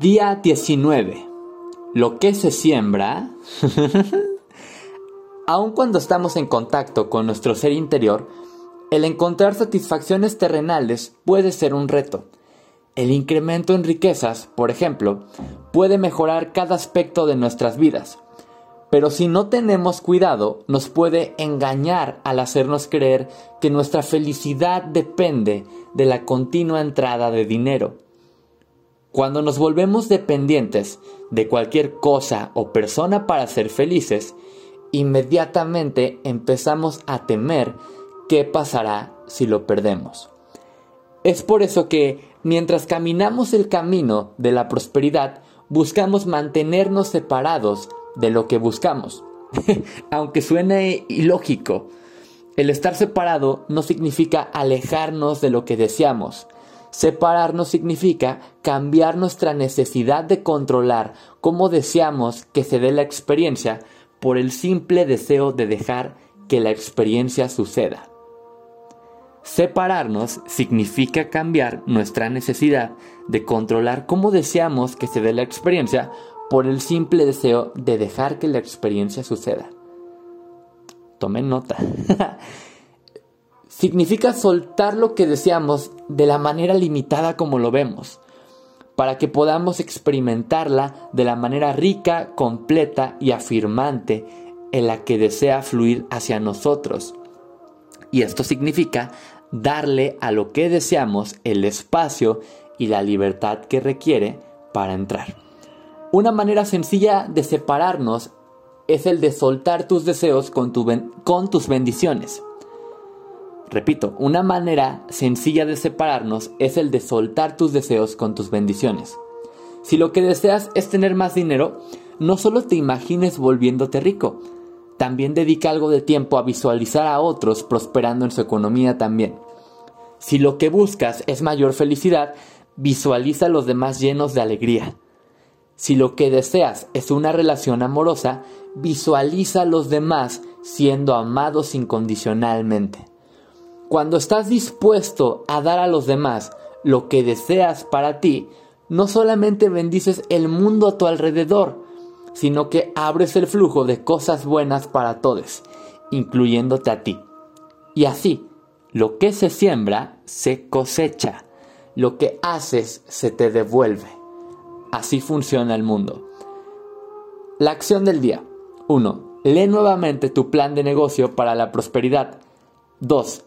Día 19. Lo que se siembra, aun cuando estamos en contacto con nuestro ser interior, el encontrar satisfacciones terrenales puede ser un reto. El incremento en riquezas, por ejemplo, puede mejorar cada aspecto de nuestras vidas, pero si no tenemos cuidado nos puede engañar al hacernos creer que nuestra felicidad depende de la continua entrada de dinero. Cuando nos volvemos dependientes de cualquier cosa o persona para ser felices, inmediatamente empezamos a temer qué pasará si lo perdemos. Es por eso que mientras caminamos el camino de la prosperidad, buscamos mantenernos separados de lo que buscamos. Aunque suene ilógico, el estar separado no significa alejarnos de lo que deseamos. Separarnos significa cambiar nuestra necesidad de controlar cómo deseamos que se dé la experiencia por el simple deseo de dejar que la experiencia suceda. Separarnos significa cambiar nuestra necesidad de controlar cómo deseamos que se dé la experiencia por el simple deseo de dejar que la experiencia suceda. Tomen nota. significa soltar lo que deseamos de la manera limitada como lo vemos, para que podamos experimentarla de la manera rica, completa y afirmante en la que desea fluir hacia nosotros. Y esto significa darle a lo que deseamos el espacio y la libertad que requiere para entrar. Una manera sencilla de separarnos es el de soltar tus deseos con, con tus bendiciones. Repito, una manera sencilla de separarnos es el de soltar tus deseos con tus bendiciones. Si lo que deseas es tener más dinero, no solo te imagines volviéndote rico, también dedica algo de tiempo a visualizar a otros prosperando en su economía también. Si lo que buscas es mayor felicidad, visualiza a los demás llenos de alegría. Si lo que deseas es una relación amorosa, visualiza a los demás siendo amados incondicionalmente. Cuando estás dispuesto a dar a los demás lo que deseas para ti, no solamente bendices el mundo a tu alrededor, sino que abres el flujo de cosas buenas para todos, incluyéndote a ti. Y así, lo que se siembra, se cosecha. Lo que haces, se te devuelve. Así funciona el mundo. La acción del día. 1. Lee nuevamente tu plan de negocio para la prosperidad. 2.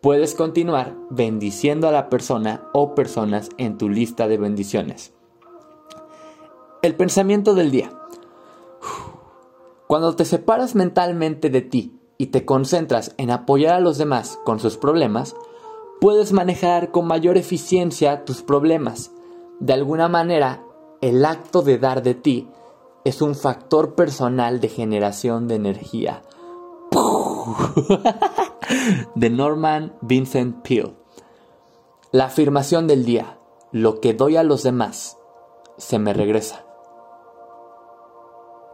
Puedes continuar bendiciendo a la persona o personas en tu lista de bendiciones. El pensamiento del día. Cuando te separas mentalmente de ti y te concentras en apoyar a los demás con sus problemas, puedes manejar con mayor eficiencia tus problemas. De alguna manera, el acto de dar de ti es un factor personal de generación de energía. de Norman Vincent Peale. La afirmación del día, lo que doy a los demás, se me regresa.